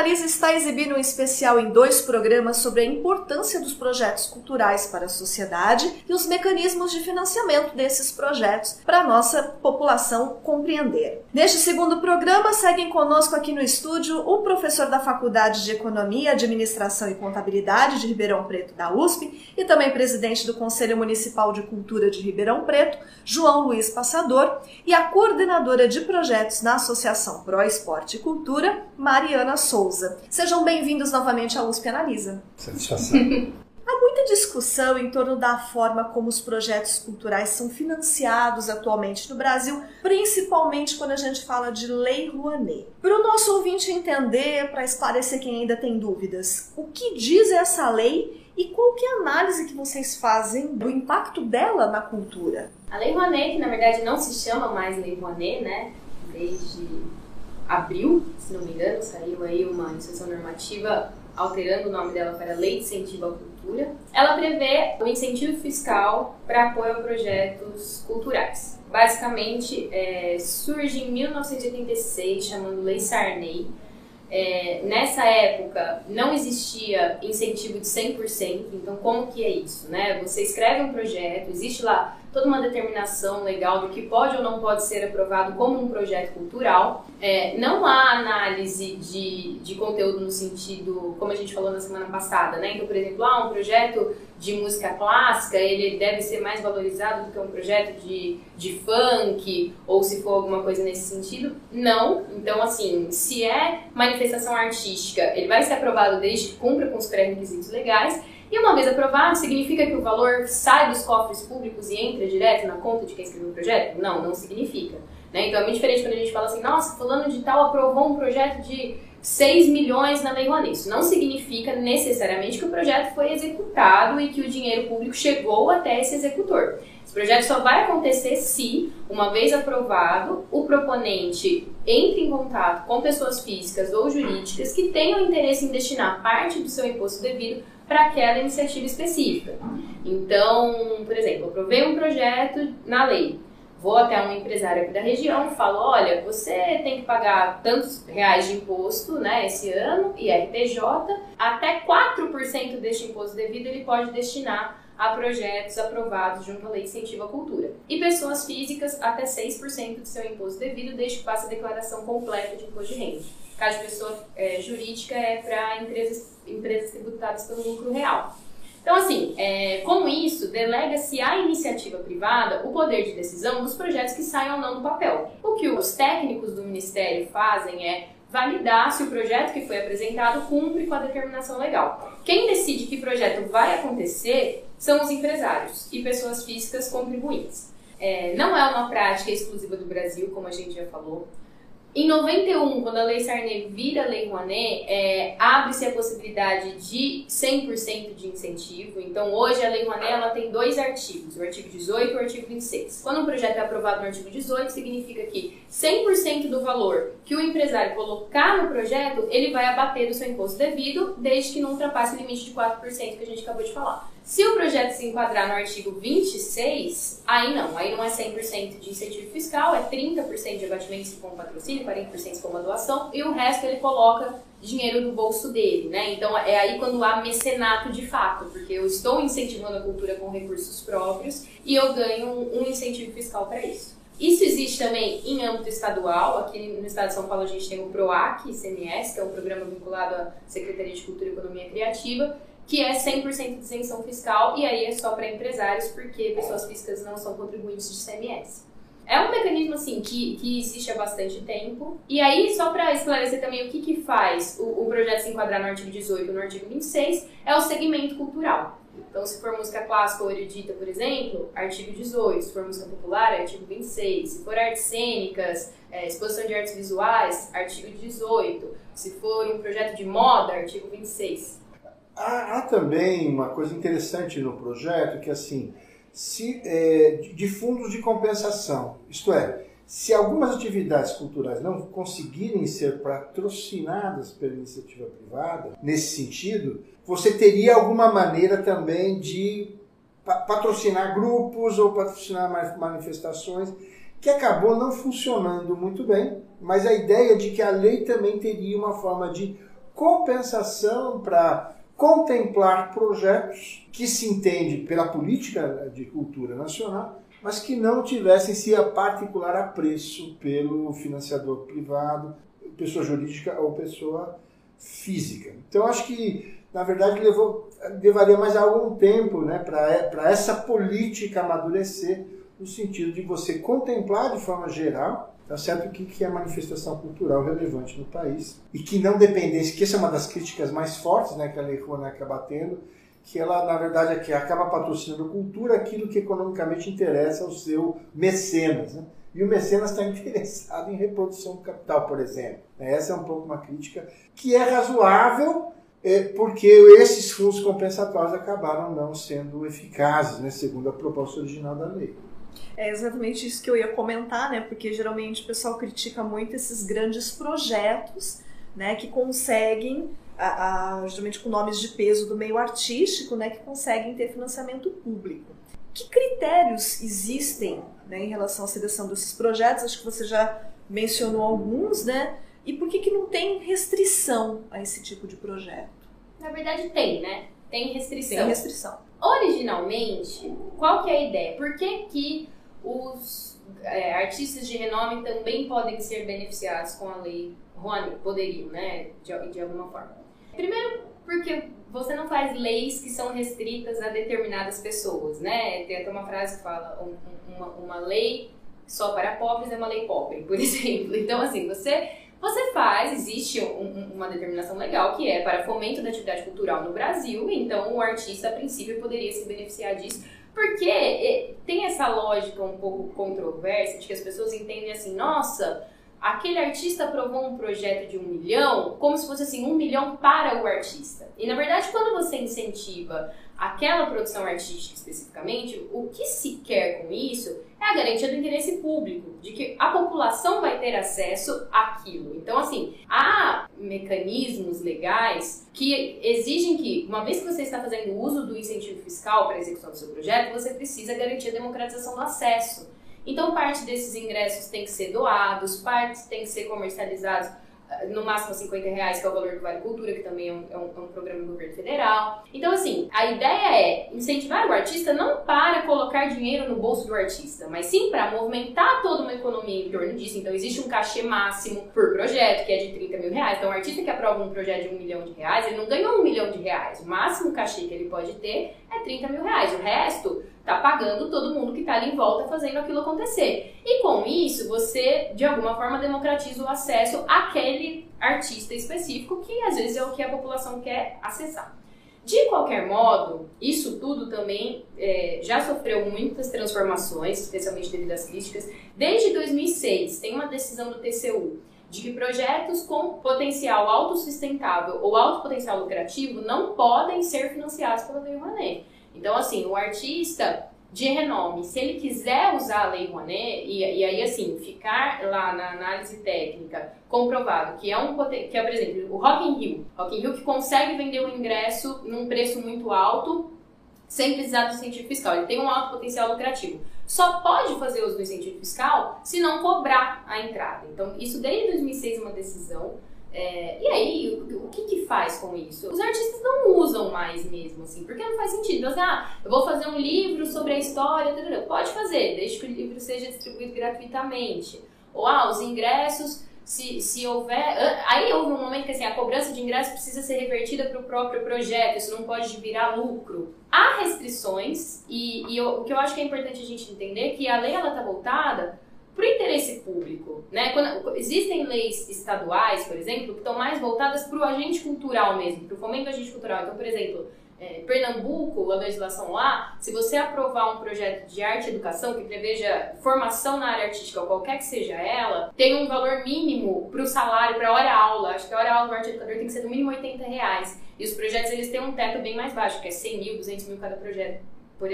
Analisa está exibindo um especial em dois programas sobre a importância dos projetos culturais para a sociedade e os mecanismos de financiamento desses projetos para a nossa população compreender. Neste segundo programa, seguem conosco aqui no estúdio o professor da Faculdade de Economia, Administração e Contabilidade de Ribeirão Preto da USP e também presidente do Conselho Municipal de Cultura de Ribeirão Preto, João Luiz Passador, e a coordenadora de projetos na Associação Pro Esporte e Cultura, Mariana Souza. Souza. Sejam bem-vindos novamente à USP Analisa. Satisfação. Há muita discussão em torno da forma como os projetos culturais são financiados atualmente no Brasil, principalmente quando a gente fala de Lei Rouanet. Para o nosso ouvinte entender, para esclarecer quem ainda tem dúvidas, o que diz essa lei e qual que é a análise que vocês fazem do impacto dela na cultura? A Lei Rouanet, que na verdade não se chama mais Lei Rouanet, né? Desde abril, se não me engano, saiu aí uma instrução normativa alterando o nome dela para Lei de Incentivo à Cultura. Ela prevê o incentivo fiscal para apoio a projetos culturais. Basicamente, é, surge em 1986, chamando Lei Sarney. É, nessa época não existia incentivo de 100%, então como que é isso? Né? Você escreve um projeto, existe lá toda uma determinação legal do que pode ou não pode ser aprovado como um projeto cultural. É, não há análise de, de conteúdo no sentido, como a gente falou na semana passada, né? Então, por exemplo, ah, um projeto de música clássica, ele deve ser mais valorizado do que um projeto de, de funk, ou se for alguma coisa nesse sentido. Não. Então, assim, se é manifestação artística, ele vai ser aprovado desde que cumpra com os pré-requisitos legais. E uma vez aprovado, significa que o valor sai dos cofres públicos e entra direto na conta de quem escreveu o projeto? Não, não significa. Né? Então é muito diferente quando a gente fala assim, nossa, fulano de tal aprovou um projeto de 6 milhões na Lei Rouanet. Isso não significa necessariamente que o projeto foi executado e que o dinheiro público chegou até esse executor. Esse projeto só vai acontecer se, uma vez aprovado, o proponente entre em contato com pessoas físicas ou jurídicas que tenham interesse em destinar parte do seu imposto devido para aquela iniciativa específica. Então, por exemplo, aprovei um projeto na lei. Vou até um empresário aqui da região falo, olha, você tem que pagar tantos reais de imposto, né, esse ano, e RTJ, até 4% deste imposto devido ele pode destinar a projetos aprovados junto à Lei à Cultura. E pessoas físicas, até 6% do seu imposto devido, desde que faça a declaração completa de imposto de renda. Caso de pessoa é, jurídica é para empresas, empresas tributadas pelo lucro real. Então, assim, é, com isso, delega-se à iniciativa privada o poder de decisão dos projetos que saiam ou não do papel. O que os técnicos do Ministério fazem é validar se o projeto que foi apresentado cumpre com a determinação legal. Quem decide que projeto vai acontecer são os empresários e pessoas físicas contribuintes. É, não é uma prática exclusiva do Brasil, como a gente já falou. Em 91, quando a Lei Sarney vira Lei Rouanet, é, abre-se a possibilidade de 100% de incentivo. Então, hoje a Lei Rouanet ela tem dois artigos, o artigo 18 e o artigo 26. Quando um projeto é aprovado no artigo 18, significa que 100% do valor que o empresário colocar no projeto, ele vai abater do seu imposto devido, desde que não ultrapasse o limite de 4% que a gente acabou de falar. Se o projeto se enquadrar no artigo 26, aí não, aí não é 100% de incentivo fiscal, é 30% de abatimento com patrocínio, 40% com uma doação, e o resto ele coloca dinheiro do bolso dele, né? Então é aí quando há mecenato de fato, porque eu estou incentivando a cultura com recursos próprios e eu ganho um incentivo fiscal para isso. Isso existe também em âmbito estadual. Aqui no estado de São Paulo a gente tem o PROAC, ICMS, que é um programa vinculado à Secretaria de Cultura e Economia Criativa, que é 100% de isenção fiscal e aí é só para empresários, porque pessoas físicas não são contribuintes de CMS. É um mecanismo assim que, que existe há bastante tempo. E aí, só para esclarecer também o que, que faz o, o projeto se enquadrar no artigo 18 ou no artigo 26, é o segmento cultural. Então, se for música clássica ou erudita, por exemplo, artigo 18. Se for música popular, artigo 26. Se for artes cênicas, é, exposição de artes visuais, artigo 18. Se for um projeto de moda, artigo 26. Há, há também uma coisa interessante no projeto que, assim, se, é, de fundos de compensação. Isto é, se algumas atividades culturais não conseguirem ser patrocinadas pela iniciativa privada, nesse sentido, você teria alguma maneira também de patrocinar grupos ou patrocinar manifestações, que acabou não funcionando muito bem, mas a ideia de que a lei também teria uma forma de compensação para contemplar projetos que se entende pela política de cultura nacional mas que não tivessem se a particular a preço pelo financiador privado, pessoa jurídica ou pessoa física. Então acho que na verdade levou levaria mais algum tempo, né, para essa política amadurecer no sentido de você contemplar de forma geral tá certo que, que é manifestação cultural relevante no país e que não dependesse, que essa é uma das críticas mais fortes né, que a Lei Rouanet acaba tendo, que ela, na verdade, aqui acaba patrocinando cultura, aquilo que economicamente interessa ao seu mecenas. Né? E o mecenas está interessado em reprodução do capital, por exemplo. Essa é um pouco uma crítica que é razoável, é, porque esses fundos compensatórios acabaram não sendo eficazes, né, segundo a proposta original da lei. É exatamente isso que eu ia comentar, né? Porque geralmente o pessoal critica muito esses grandes projetos, né, que conseguem a, a, justamente com nomes de peso do meio artístico, né, que conseguem ter financiamento público. Que critérios existem né, em relação à seleção desses projetos? Acho que você já mencionou alguns, né? E por que, que não tem restrição a esse tipo de projeto? Na verdade tem, né? Tem restrição. Tem restrição. Originalmente, qual que é a ideia? Por que, que os é, artistas de renome também podem ser beneficiados com a lei Rony? Poderiam, né? De, de alguma forma. Primeiro, porque você não faz leis que são restritas a determinadas pessoas, né? Tem até uma frase que fala um, uma, uma lei só para pobres é uma lei pobre, por exemplo. Então, assim, você você faz, existe um, uma determinação legal que é para fomento da atividade cultural no Brasil, então o artista, a princípio, poderia se beneficiar disso, porque é, tem essa lógica um pouco controversa de que as pessoas entendem assim, nossa, aquele artista aprovou um projeto de um milhão, como se fosse assim, um milhão para o artista. E na verdade, quando você incentiva aquela produção artística especificamente, o que se quer com isso é a garantia do interesse público, de que a população vai ter acesso àquilo. Então, assim, há mecanismos legais que exigem que, uma vez que você está fazendo uso do incentivo fiscal para a execução do seu projeto, você precisa garantir a democratização do acesso. Então, parte desses ingressos tem que ser doados, partes tem que ser comercializados no máximo 50 reais, que é o valor do Vale Cultura, que também é um, é um, é um, programa do governo federal. Então, assim, a ideia é incentivar o artista não para colocar dinheiro no bolso do artista, mas sim para movimentar toda uma economia em torno disso. Então, existe um cachê máximo por projeto, que é de 30 mil reais. Então, o artista que aprova um projeto de um milhão de reais, ele não ganhou um milhão de reais. O máximo cachê que ele pode ter é 30 mil reais. O resto tá pagando todo mundo que tá ali em volta fazendo aquilo acontecer. E com isso, você de alguma forma democratiza o acesso àquele artista específico que às vezes é o que a população quer acessar. De qualquer modo, isso tudo também é, já sofreu muitas transformações, especialmente devido às críticas. Desde 2006, tem uma decisão do TCU de que projetos com potencial autossustentável ou alto potencial lucrativo não podem ser financiados pela Lei Rouanet. Então, assim, o artista de renome, se ele quiser usar a Lei Rouanet, e, e aí, assim, ficar lá na análise técnica comprovado que é um que é, por exemplo, o Rock in Rio, Rock in Rio que consegue vender um ingresso num preço muito alto sem precisar do incentivo fiscal, ele tem um alto potencial lucrativo. Só pode fazer uso do incentivo fiscal se não cobrar a entrada. Então, isso desde 2006 é uma decisão é, e aí, o, o, que que faz com isso? Os artistas não usam mais mesmo, assim, porque não faz sentido. Assim, ah, eu vou fazer um livro sobre a história, pode fazer, desde que o livro seja distribuído gratuitamente. Ou, ah, os ingressos, se, se houver... Aí houve um momento que, assim, a cobrança de ingressos precisa ser revertida para o próprio projeto, isso não pode virar lucro. Há restrições, e, e eu, o que eu acho que é importante a gente entender é que a lei, ela tá voltada para o interesse público. Né? Quando, existem leis estaduais, por exemplo, que estão mais voltadas para o agente cultural mesmo, para o fomento do agente cultural. Então, por exemplo, é, Pernambuco, a legislação lá, se você aprovar um projeto de arte e educação que preveja formação na área artística, qualquer que seja ela, tem um valor mínimo para o salário, para a hora-aula. Acho que a hora-aula do arte educador tem que ser no mínimo 80 reais. E os projetos eles têm um teto bem mais baixo, que é 100 mil, 200 mil cada projeto. por,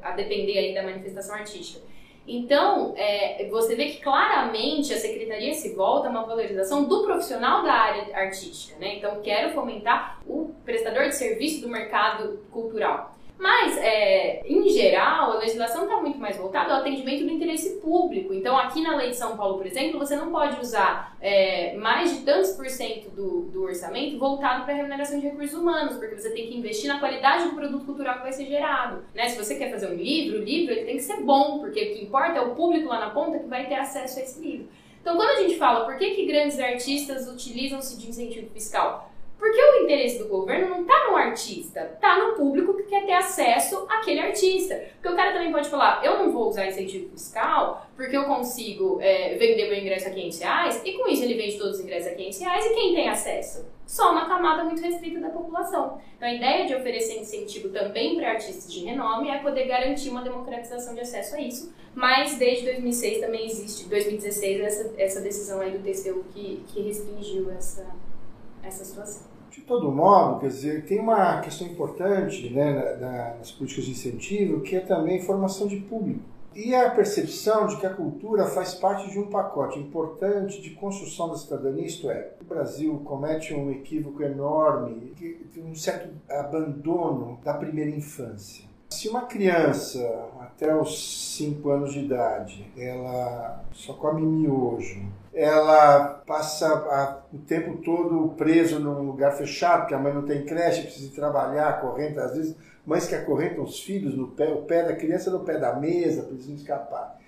a depender aí da manifestação artística. Então, é, você vê que claramente a secretaria se volta a uma valorização do profissional da área artística, né? Então, quero fomentar prestador de serviço do mercado cultural. Mas, é, em geral, a legislação está muito mais voltada ao atendimento do interesse público. Então, aqui na lei de São Paulo, por exemplo, você não pode usar é, mais de tantos por cento do, do orçamento voltado para a remuneração de recursos humanos, porque você tem que investir na qualidade do produto cultural que vai ser gerado. Né? Se você quer fazer um livro, o livro ele tem que ser bom, porque o que importa é o público lá na ponta que vai ter acesso a esse livro. Então, quando a gente fala por que, que grandes artistas utilizam-se de incentivo fiscal? Porque o interesse do governo não está no artista, está no público que quer ter acesso àquele artista. Porque o cara também pode falar, eu não vou usar incentivo fiscal porque eu consigo é, vender meu ingresso a 500 reais e com isso ele vende todos os ingressos a 500 reais e quem tem acesso? Só uma camada muito restrita da população. Então a ideia de oferecer incentivo também para artistas de renome é poder garantir uma democratização de acesso a isso. Mas desde 2006 também existe, 2016, essa, essa decisão aí do TCU que, que restringiu essa essa situação. Todo modo, quer dizer, tem uma questão importante né, nas políticas de incentivo, que é também formação de público. E a percepção de que a cultura faz parte de um pacote importante de construção da cidadania, isto é, o Brasil comete um equívoco enorme, um certo abandono da primeira infância. Se uma criança até os 5 anos de idade, ela só come miojo, ela passa a, o tempo todo preso num lugar fechado, porque a mãe não tem creche, precisa trabalhar, correndo, às vezes mães que acorrentam os filhos no pé, o pé da criança no pé da mesa, não escapar.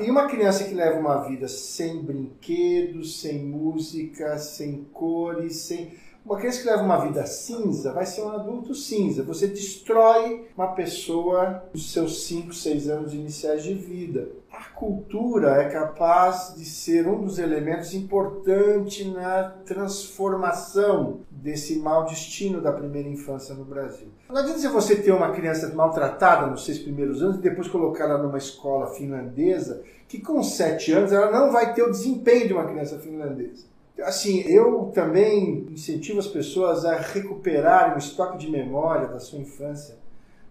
E uma criança que leva uma vida sem brinquedos, sem música, sem cores, sem uma criança que leva uma vida cinza vai ser um adulto cinza. Você destrói uma pessoa nos seus 5, 6 anos iniciais de vida. A cultura é capaz de ser um dos elementos importantes na transformação desse mau destino da primeira infância no Brasil. Não adianta você ter uma criança maltratada nos seis primeiros anos e depois colocá-la numa escola finlandesa que com sete anos ela não vai ter o desempenho de uma criança finlandesa. Assim, eu também incentivo as pessoas a recuperarem o estoque de memória da sua infância,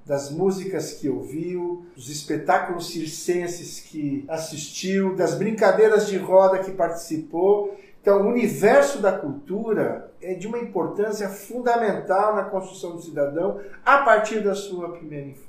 das músicas que ouviu, dos espetáculos circenses que assistiu, das brincadeiras de roda que participou. Então, o universo da cultura é de uma importância fundamental na construção do cidadão a partir da sua primeira infância.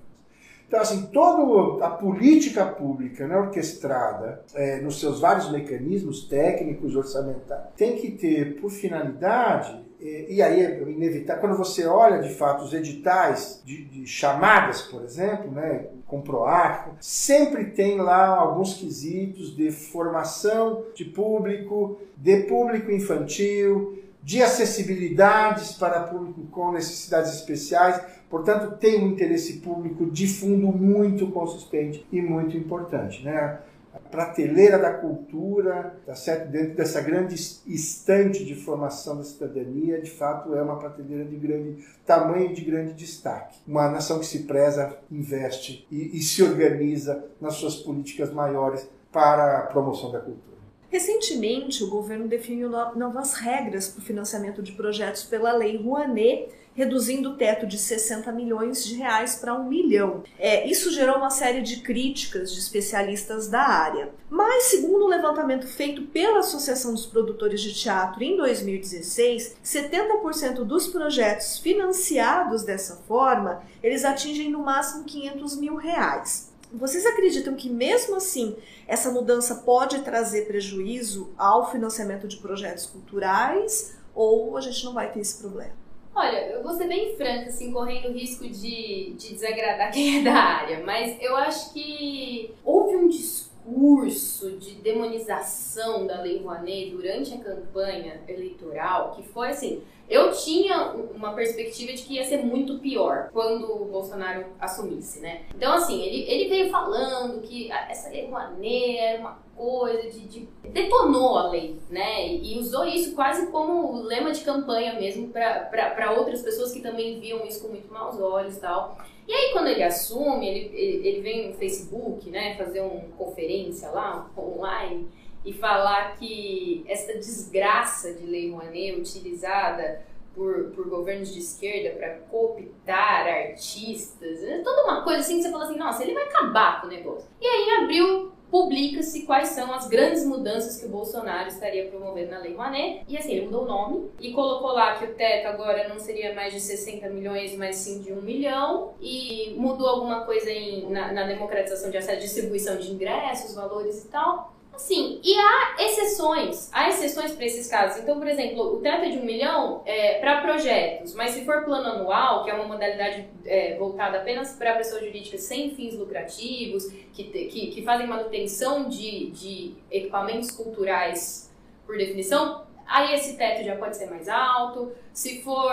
Então, assim, toda a política pública né, orquestrada é, nos seus vários mecanismos técnicos, orçamentários, tem que ter por finalidade, é, e aí é inevitável, quando você olha de fato os editais de, de chamadas, por exemplo, né, com PROAC, sempre tem lá alguns quesitos de formação de público, de público infantil, de acessibilidades para público com necessidades especiais. Portanto, tem um interesse público de fundo muito consistente e muito importante. Né? A prateleira da cultura, tá certo? dentro dessa grande estante de formação da cidadania, de fato é uma prateleira de grande tamanho e de grande destaque. Uma nação que se preza, investe e, e se organiza nas suas políticas maiores para a promoção da cultura. Recentemente, o governo definiu novas regras para o financiamento de projetos pela Lei Rouanet, reduzindo o teto de 60 milhões de reais para um milhão. É, isso gerou uma série de críticas de especialistas da área. Mas, segundo o um levantamento feito pela Associação dos Produtores de Teatro em 2016, 70% dos projetos financiados dessa forma, eles atingem no máximo 500 mil reais. Vocês acreditam que, mesmo assim, essa mudança pode trazer prejuízo ao financiamento de projetos culturais ou a gente não vai ter esse problema? Olha, eu vou ser bem franca, assim, correndo o risco de, de desagradar quem é da área, mas eu acho que houve um discurso de demonização da Lei Rouanet durante a campanha eleitoral que foi assim eu tinha uma perspectiva de que ia ser muito pior quando o Bolsonaro assumisse, né? Então, assim, ele, ele veio falando que essa lei Rouanet era uma coisa de, de, detonou a lei, né? E usou isso quase como lema de campanha mesmo para outras pessoas que também viam isso com muito maus olhos e tal. E aí, quando ele assume, ele, ele, ele vem no Facebook, né, fazer uma conferência lá, online, e falar que essa desgraça de Lei Rouanet utilizada por, por governos de esquerda para cooptar artistas, é toda uma coisa assim que você fala assim, nossa, ele vai acabar com o negócio. E aí em abril publica-se quais são as grandes mudanças que o Bolsonaro estaria promovendo na Lei Rouanet. E assim, ele mudou o nome e colocou lá que o teto agora não seria mais de 60 milhões, mas sim de 1 milhão. E mudou alguma coisa em, na, na democratização de acesso, distribuição de ingressos, valores e tal. Sim, e há exceções, há exceções para esses casos. Então, por exemplo, o teto é de um milhão é, para projetos, mas se for plano anual, que é uma modalidade é, voltada apenas para pessoas jurídicas sem fins lucrativos, que, que, que fazem manutenção de, de equipamentos culturais por definição, aí esse teto já pode ser mais alto. Se for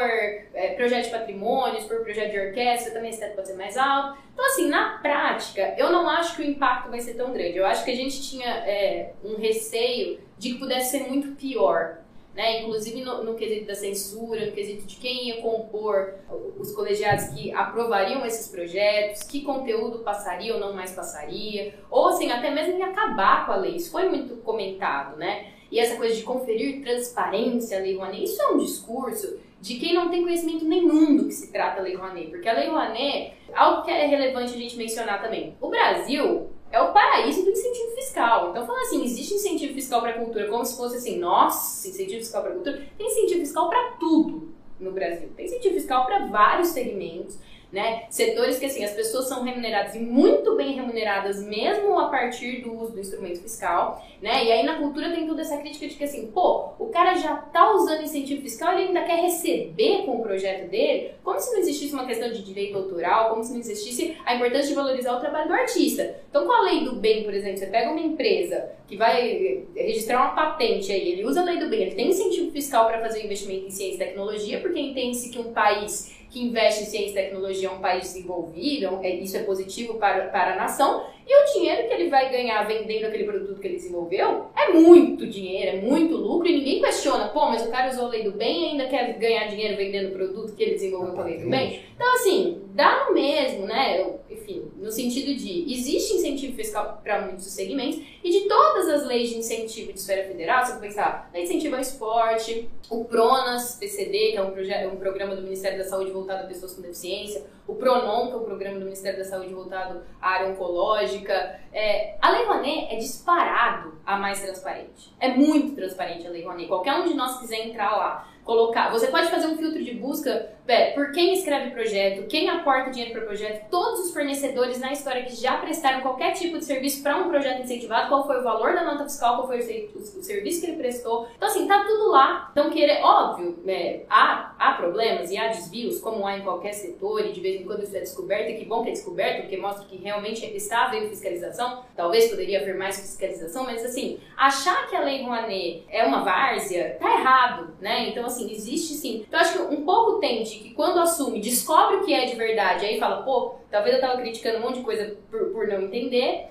é, projeto de patrimônio, se for projeto de orquestra, também esse teto pode ser mais alto. Então, assim, na prática, eu não acho que o impacto vai ser tão grande. Eu acho que a gente tinha é, um receio de que pudesse ser muito pior. Né? Inclusive no, no, quesito da censura, no quesito de quem ia compor os colegiados que aprovariam esses projetos, que conteúdo passaria ou não mais passaria, ou assim, até mesmo em acabar com a lei. Isso foi muito comentado, né? E essa coisa de conferir transparência à Lei Rouanet, isso é um discurso de quem não tem conhecimento nenhum do que se trata a Lei Rouanet. Porque a Lei Rouanet, algo que é relevante a gente mencionar também. O Brasil é o paraíso do incentivo fiscal. Então, falando assim, existe incentivo fiscal para a cultura como se fosse assim, nossa, incentivo fiscal para a cultura. Tem incentivo fiscal para tudo no Brasil. Tem incentivo fiscal para vários segmentos né? Setores que assim as pessoas são remuneradas e muito bem remuneradas mesmo a partir do uso do instrumento fiscal, né? E aí na cultura tem toda essa crítica de que assim, pô, o cara já tá usando incentivo fiscal, ele ainda quer receber com o projeto dele, como se não existisse uma questão de direito autoral, como se não existisse a importância de valorizar o trabalho do artista. Então, com a lei do bem, por exemplo, você pega uma empresa que vai registrar uma patente aí, ele usa a lei do bem, ele tem incentivo fiscal para fazer investimento em ciência e tecnologia, porque entende-se que um país que investe em ciência e tecnologia é um país desenvolvido, é, isso é positivo para, para a nação, e o dinheiro que ele vai ganhar vendendo aquele produto que ele desenvolveu é muito dinheiro, é muito lucro, e ninguém questiona, pô, mas o cara usou a lei do bem e ainda quer ganhar dinheiro vendendo o produto que ele desenvolveu com a lei do bem. Então, assim, dá no mesmo, né? Enfim, no sentido de existe incentivo fiscal para muitos segmentos, e de todas as leis de incentivo de esfera federal, você pode pensar, de incentivo ao esporte, o PRONAS, PCD, que é um, projeto, um programa do Ministério da Saúde voltado a pessoas com deficiência, o PRONON, que é o programa do Ministério da Saúde voltado à área oncológica. É, a Lei Rouanet é disparado a mais transparente. É muito transparente a Lei Rouanet. Qualquer um de nós quiser entrar lá, colocar. Você pode fazer um filtro de busca é, por quem escreve projeto, quem aporta dinheiro para o projeto, todos os fornecedores na história que já prestaram qualquer tipo de serviço para um projeto incentivado, qual foi o valor da nota fiscal, qual foi o, o, o serviço que ele prestou. Então, assim, tá tudo lá. Então, querer, óbvio, é, há, há problemas e há desvios, como há em qualquer setor, e de vez em quando isso é descoberto, e que bom que é descoberto, porque mostra que realmente está havendo fiscalização. Talvez poderia haver mais fiscalização, mas assim, achar que a Lei Rouanet é uma várzea, tá errado, né? Então, assim, existe sim. Então, acho que um pouco tende que quando assume, descobre o que é de verdade, aí fala, pô, talvez eu tava criticando um monte de coisa por, por não entender.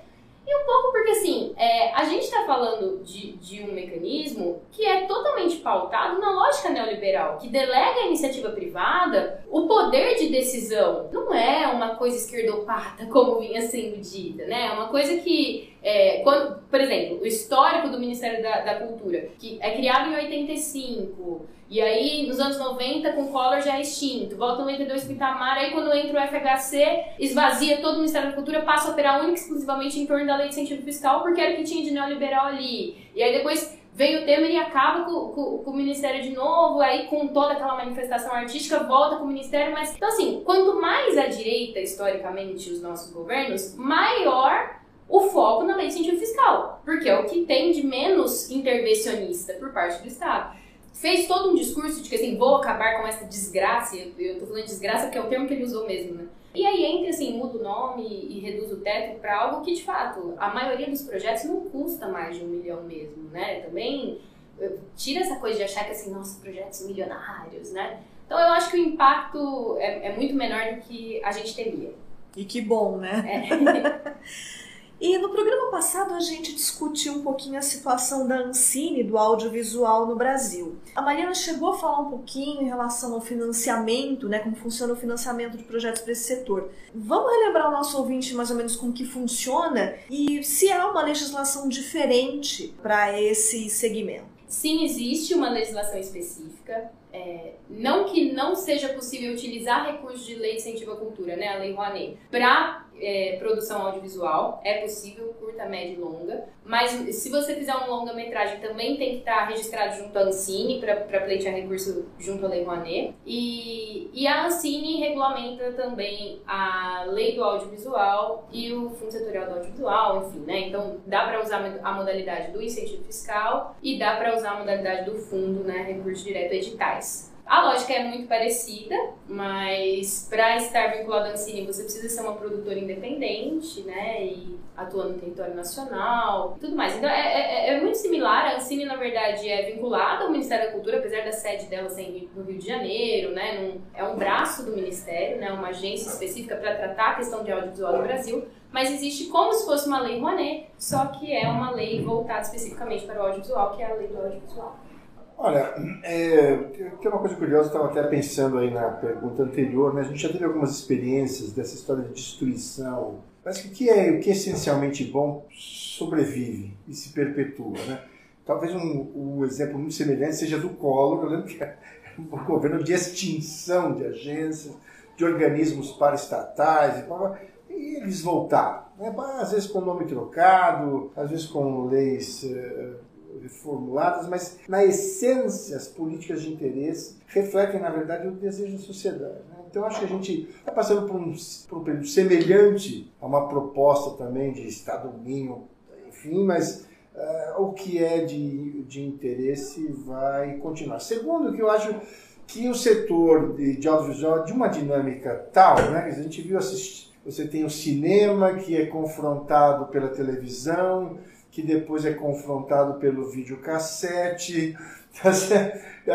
E um pouco porque, assim, é, a gente está falando de, de um mecanismo que é totalmente pautado na lógica neoliberal, que delega à iniciativa privada o poder de decisão. Não é uma coisa esquerdopata, como vinha sendo dita, né? É uma coisa que, é, quando, por exemplo, o histórico do Ministério da, da Cultura, que é criado em 85, e aí, nos anos 90, com Collor já é extinto. Volta no 92 com Itamar, aí quando entra o FHC, esvazia todo o Ministério da Cultura, passa a operar única e exclusivamente em torno da lei de incentivo fiscal, porque era o que tinha de neoliberal ali. E aí depois vem o Temer e acaba com, com, com, o Ministério de novo, aí com toda aquela manifestação artística, volta com o Ministério, mas... Então assim, quanto mais à direita, historicamente, os nossos governos, maior o foco na lei de incentivo fiscal, porque é o que tem de menos intervencionista por parte do Estado fez todo um discurso de que assim, vou acabar com essa desgraça, eu tô falando de desgraça porque é o termo que ele usou mesmo, né? E aí entra assim, muda o nome e reduz o teto para algo que de fato a maioria dos projetos não custa mais de um milhão mesmo, né? Também tira essa coisa de achar que assim, nossos projetos milionários, né? Então eu acho que o impacto é, é muito menor do que a gente temia. E que bom, né? É. E no programa passado a gente discutiu um pouquinho a situação da Ancine, do audiovisual no Brasil. A Mariana chegou a falar um pouquinho em relação ao financiamento, né, como funciona o financiamento de projetos para esse setor. Vamos relembrar o nosso ouvinte mais ou menos como que funciona e se há uma legislação diferente para esse segmento. Sim, existe uma legislação específica é, não que não seja possível utilizar recursos de lei de incentivo à cultura, né, a Lei Rouanet, para é, produção audiovisual, é possível, curta, média e longa, mas se você fizer um longa-metragem também tem que estar registrado junto à Ancine para pleitear recurso junto à Lei Rouanet, e, e a Ancine regulamenta também a Lei do Audiovisual e o Fundo Setorial do Audiovisual, enfim, né, então dá para usar a modalidade do incentivo fiscal e dá para usar a modalidade do fundo, né, recurso direto editais. A lógica é muito parecida, mas para estar vinculado à Ancine você precisa ser uma produtora independente, né? E atuando no território nacional tudo mais. Então é, é, é, muito similar. A Ancine, na verdade, é vinculada ao Ministério da Cultura, apesar da sede dela ser no Rio de Janeiro, né? Num, é um braço do Ministério, né? Uma agência específica para tratar a questão de audiovisual no Brasil. Mas existe como se fosse uma lei Rouanet, só que é uma lei voltada especificamente para o audiovisual, que é a lei do audiovisual. Olha, é, tem uma coisa curiosa, estava até pensando aí na pergunta anterior, né? a gente já teve algumas experiências dessa história de destruição. Que o que é, o que é essencialmente bom sobrevive e se perpetua. Né? Talvez um, um exemplo muito semelhante seja do Collor, eu lembro que era um governo de extinção de agências, de organismos paraestatais, e, e eles voltaram. Né? Às vezes com nome trocado, às vezes com leis eh, reformuladas, mas na essência as políticas de interesse refletem, na verdade, o desejo da sociedade. Né? Então acho que a gente está passando por um, por um período semelhante a uma proposta também de Estado mínimo, enfim, mas uh, o que é de, de interesse vai continuar. Segundo, que eu acho que o setor de, de audiovisual de uma dinâmica tal, né? A gente viu assistir, você tem o cinema que é confrontado pela televisão, que depois é confrontado pelo videocassete. Tá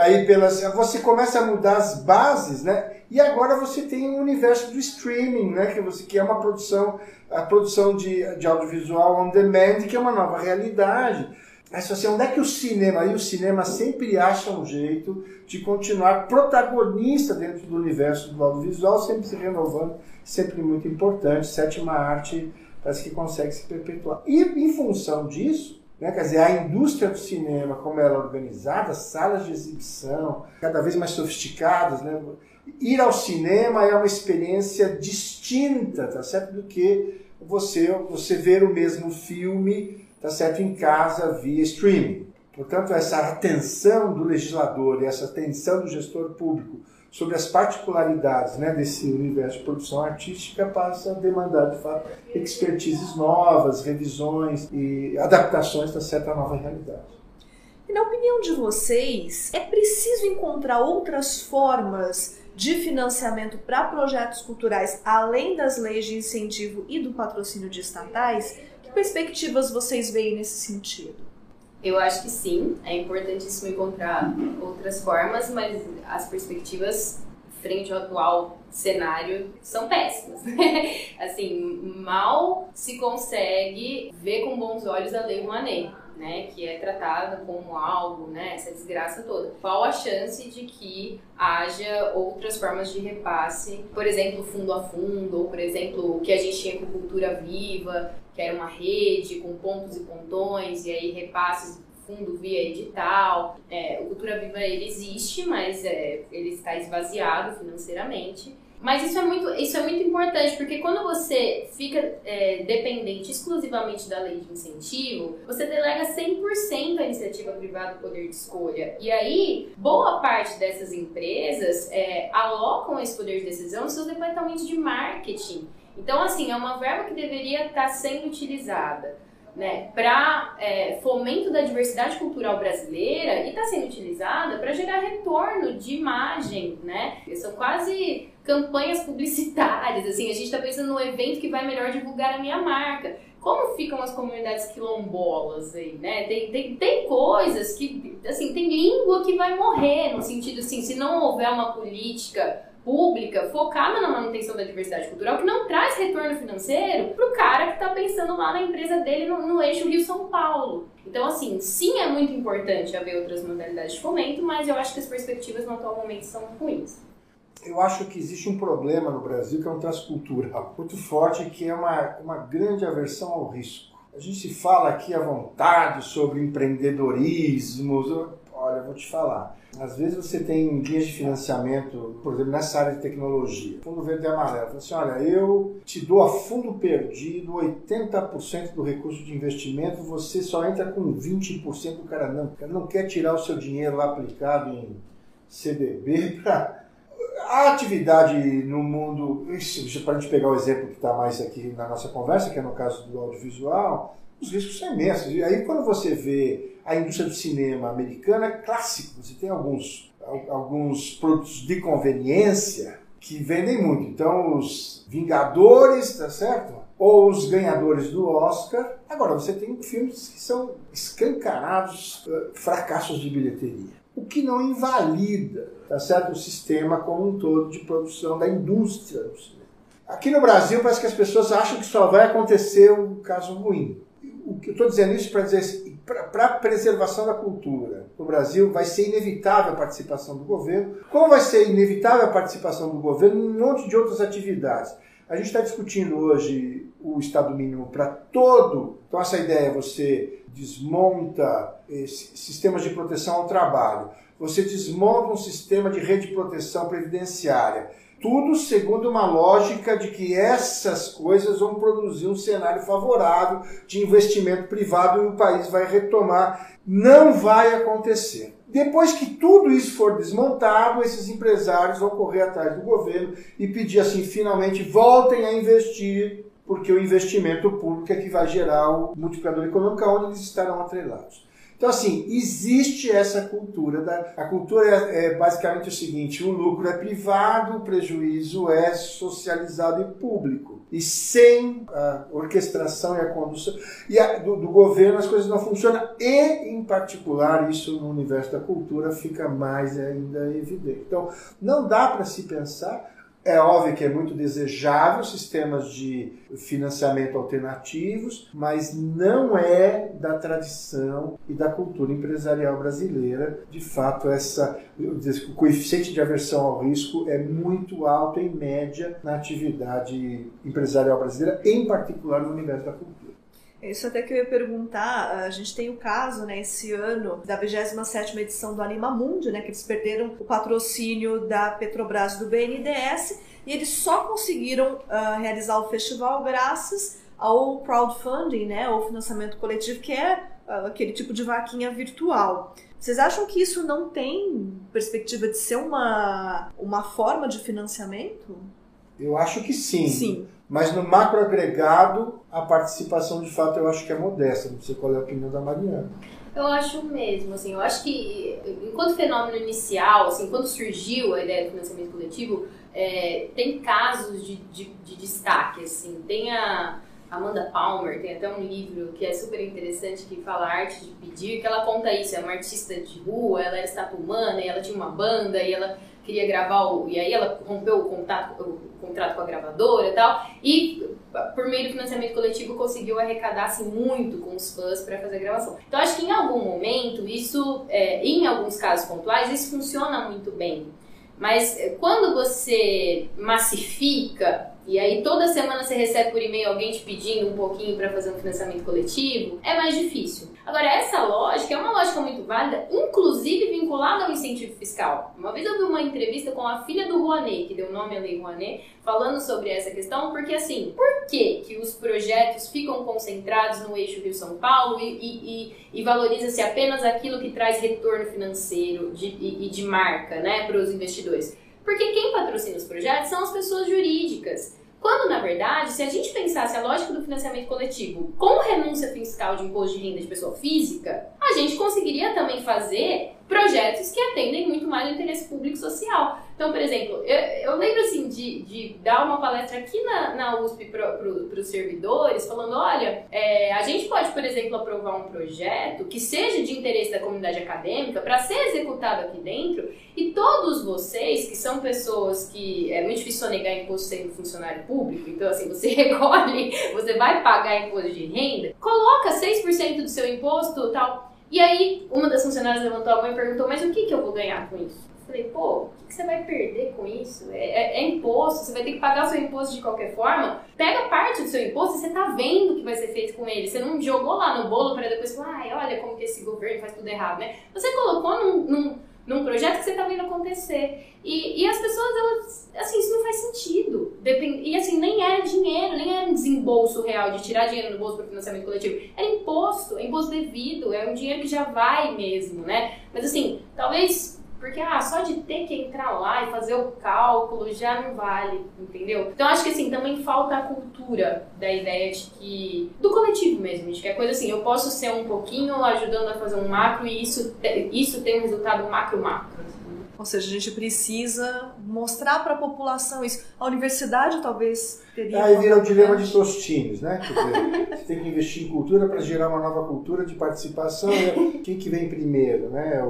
Aí pelas, você começa a mudar as bases, né? E agora você tem o universo do streaming, né? Que, você, que é uma produção, a produção de, de audiovisual on demand, que é uma nova realidade. Mas assim, onde é que o cinema, e o cinema sempre acha um jeito de continuar protagonista dentro do universo do audiovisual, sempre se renovando, sempre muito importante. Sétima arte parece que consegue se perpetuar. E em função disso, né, quer dizer, a indústria do cinema, como ela é organizada, salas de exibição cada vez mais sofisticadas, né, ir ao cinema é uma experiência distinta, tá certo, do que você você ver o mesmo filme, tá certo, em casa via streaming. Portanto, essa atenção do legislador e essa atenção do gestor público sobre as particularidades né, desse universo de produção artística passa a demandar, de fato, expertises novas, revisões e adaptações da certa nova realidade. E na opinião de vocês, é preciso encontrar outras formas de financiamento para projetos culturais além das leis de incentivo e do patrocínio de estatais? Que perspectivas vocês veem nesse sentido? Eu acho que sim, é importantíssimo encontrar outras formas, mas as perspectivas frente ao atual cenário são péssimas. assim, mal se consegue ver com bons olhos a Lei Rouanet. Né, que é tratada como algo, né, essa desgraça toda. Qual a chance de que haja outras formas de repasse, por exemplo, fundo a fundo, ou por exemplo, o que a gente tinha com Cultura Viva, que era uma rede com pontos e pontões, e aí repasses fundo via edital. É, o Cultura Viva ele existe, mas é, ele está esvaziado financeiramente. Mas isso é muito, isso é muito importante, porque quando você fica é, dependente exclusivamente da lei de incentivo, você delega 100% a iniciativa privada o poder de escolha. E aí, boa parte dessas empresas é, alocam esse poder de decisão nos seus departamentos de marketing. Então, assim, é uma verba que deveria estar sendo utilizada né, para é, fomento da diversidade cultural brasileira e está sendo utilizada para gerar retorno de imagem, né? São quase campanhas publicitárias, assim, a gente está pensando no evento que vai melhor divulgar a minha marca. Como ficam as comunidades quilombolas aí, né? Tem, tem, tem coisas que, assim, tem língua que vai morrer, no sentido assim, se não houver uma política pública focada na manutenção da diversidade cultural que não traz retorno financeiro para o cara que está pensando lá na empresa dele no, no eixo Rio-São Paulo. Então, assim, sim é muito importante haver outras modalidades de fomento, mas eu acho que as perspectivas no atual momento são ruins. Eu acho que existe um problema no Brasil que é um traço muito forte, que é uma, uma grande aversão ao risco. A gente fala aqui à vontade sobre empreendedorismo, Olha, vou te falar. Às vezes você tem linhas de financiamento, por exemplo, nessa área de tecnologia, fundo verde e amarelo. Fala assim, olha, eu te dou a fundo perdido 80% do recurso de investimento, você só entra com 20%, o cara não. O cara não quer tirar o seu dinheiro lá aplicado em CDB para a atividade no mundo, para a gente pegar o exemplo que está mais aqui na nossa conversa, que é no caso do audiovisual, os riscos são imensos. E aí quando você vê a indústria do cinema americana, é clássico, você tem alguns, alguns produtos de conveniência que vendem muito. Então os Vingadores, tá certo? Ou os ganhadores do Oscar. Agora, você tem filmes que são escancarados uh, fracassos de bilheteria. O que não invalida tá certo? o sistema como um todo de produção da indústria do cinema. Aqui no Brasil parece que as pessoas acham que só vai acontecer um caso ruim. O que eu estou dizendo isso para dizer assim, para a preservação da cultura no Brasil vai ser inevitável a participação do governo, como vai ser inevitável a participação do governo em um monte de outras atividades. A gente está discutindo hoje o Estado mínimo para todo. Então, essa ideia é você desmonta sistemas de proteção ao trabalho, você desmonta um sistema de rede de proteção previdenciária. Tudo segundo uma lógica de que essas coisas vão produzir um cenário favorável de investimento privado e o país vai retomar. Não vai acontecer. Depois que tudo isso for desmontado, esses empresários vão correr atrás do governo e pedir assim, finalmente voltem a investir, porque o investimento público é que vai gerar o multiplicador econômico onde eles estarão atrelados. Então, assim, existe essa cultura. Da, a cultura é, é, basicamente o seguinte: o lucro é privado, o prejuízo é socializado e público. E sem a orquestração e a condução e a, do, do, governo, as coisas não funcionam. E, em particular, isso no universo da cultura fica mais ainda evidente. Então, não dá para se pensar é óbvio que é muito desejável sistemas de financiamento alternativos, mas não é da tradição e da cultura empresarial brasileira. De fato, essa, o coeficiente de aversão ao risco é muito alto em média na atividade empresarial brasileira, em particular no universo da cultura. Isso até que eu ia perguntar, a gente tem o caso, né, esse ano, da 27ª edição do Anima Mundi, né, que eles perderam o patrocínio da Petrobras do BNDES e eles só conseguiram uh, realizar o festival graças ao crowdfunding, né, ou financiamento coletivo, que é uh, aquele tipo de vaquinha virtual. Vocês acham que isso não tem perspectiva de ser uma, uma forma de financiamento? Eu acho que sim. Sim. Mas no macro agregado, a participação de fato eu acho que é modesta. Não sei qual é a opinião da Mariana. Eu acho mesmo, assim, eu acho que enquanto fenômeno inicial, assim, quando surgiu a ideia do financiamento coletivo, é, tem casos de, de, de, destaque, assim, tem a Amanda Palmer, tem até um livro que é super interessante que fala arte de pedir, que ela conta isso, é uma artista de rua, ela era estátua humana e ela tinha uma banda e ela queria gravar o. E aí ela rompeu o, contato, o contrato com a gravadora e tal. E por meio do financiamento coletivo conseguiu arrecadar assim, muito com os fãs para fazer a gravação. Então acho que em algum momento, isso, é, em alguns casos pontuais, isso funciona muito bem. Mas é, quando você massifica e aí toda semana você recebe por e-mail alguém te pedindo um pouquinho para fazer um financiamento coletivo, é mais difícil. Agora, essa lógica é uma lógica muito válida, inclusive vinculada ao incentivo fiscal. Uma vez eu vi uma entrevista com a filha do Rouanet, que deu nome à Lei Rouanet, falando sobre essa questão, porque assim, por que, que os projetos ficam concentrados no eixo Rio-São Paulo e, e, e, e valoriza-se apenas aquilo que traz retorno financeiro de, e, e de marca né, para os investidores? Porque quem patrocina os projetos são as pessoas jurídicas. Quando, na verdade, se a gente pensasse a lógica do financiamento coletivo com renúncia fiscal de imposto de renda de pessoa física, a gente conseguiria também fazer projetos que atendem muito mais o interesse público social. Então, por exemplo, eu, eu lembro assim de, de dar uma palestra aqui na, na USP para pro, os servidores, falando: olha, é, a gente pode, por exemplo, aprovar um projeto que seja de interesse da comunidade acadêmica para ser executado aqui dentro e todos vocês, que são pessoas que é muito difícil negar imposto sendo funcionário público, então assim, você recolhe, você vai pagar imposto de renda, coloca 6% do seu imposto tal. E aí, uma das funcionárias levantou a mão e perguntou: Mas o que, que eu vou ganhar com isso? Falei, pô, o que você vai perder com isso? É, é, é, imposto, você vai ter que pagar o seu imposto de qualquer forma. Pega parte do seu imposto e você tá vendo o que vai ser feito com ele. Você não jogou lá no bolo para depois falar, ai, olha como que esse governo faz tudo errado, né? Você colocou num, num, num projeto que você tá vendo acontecer. E, e as pessoas, elas, assim, isso não faz sentido. Depend... E assim, nem era dinheiro, nem era um desembolso real de tirar dinheiro do bolso para financiamento coletivo. Era imposto, é imposto devido, é um dinheiro que já vai mesmo, né? Mas assim, talvez porque, ah, só de ter que entrar lá e fazer o cálculo já não vale, entendeu? Então, acho que, assim, também falta a cultura da ideia de que... Do coletivo mesmo, de que é coisa assim, eu posso ser um pouquinho ajudando a fazer um macro e isso, isso tem um resultado macro-macro. Ou seja, a gente precisa mostrar para a população isso. A universidade talvez teria. Aí vira o dilema de Tostines, né? Dizer, você tem que investir em cultura para gerar uma nova cultura de participação. Quem que vem primeiro, né?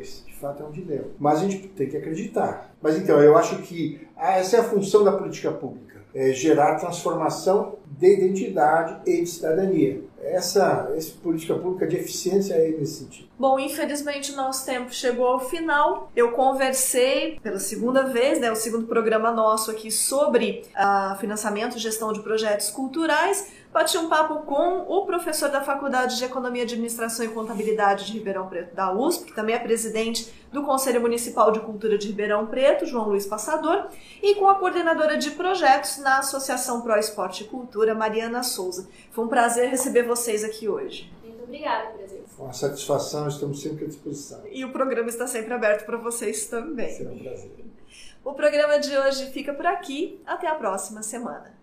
Esse, de fato é um dilema. Mas a gente tem que acreditar. Mas então, eu acho que essa é a função da política pública: é gerar transformação de identidade e de cidadania essa, essa política pública de eficiência aí nesse sentido. Bom, infelizmente o nosso tempo chegou ao final. Eu conversei pela segunda vez, né, o segundo programa nosso aqui sobre uh, financiamento e gestão de projetos culturais. Bati um papo com o professor da Faculdade de Economia, Administração e Contabilidade de Ribeirão Preto da USP, que também é presidente do Conselho Municipal de Cultura de Ribeirão Preto, João Luiz Passador, e com a coordenadora de projetos na Associação Pro Esporte e Cultura, Mariana Souza. Foi um prazer receber vocês aqui hoje. Muito obrigada, prazer. Uma satisfação, estamos sempre à disposição. E o programa está sempre aberto para vocês também. Será um prazer. O programa de hoje fica por aqui. Até a próxima semana.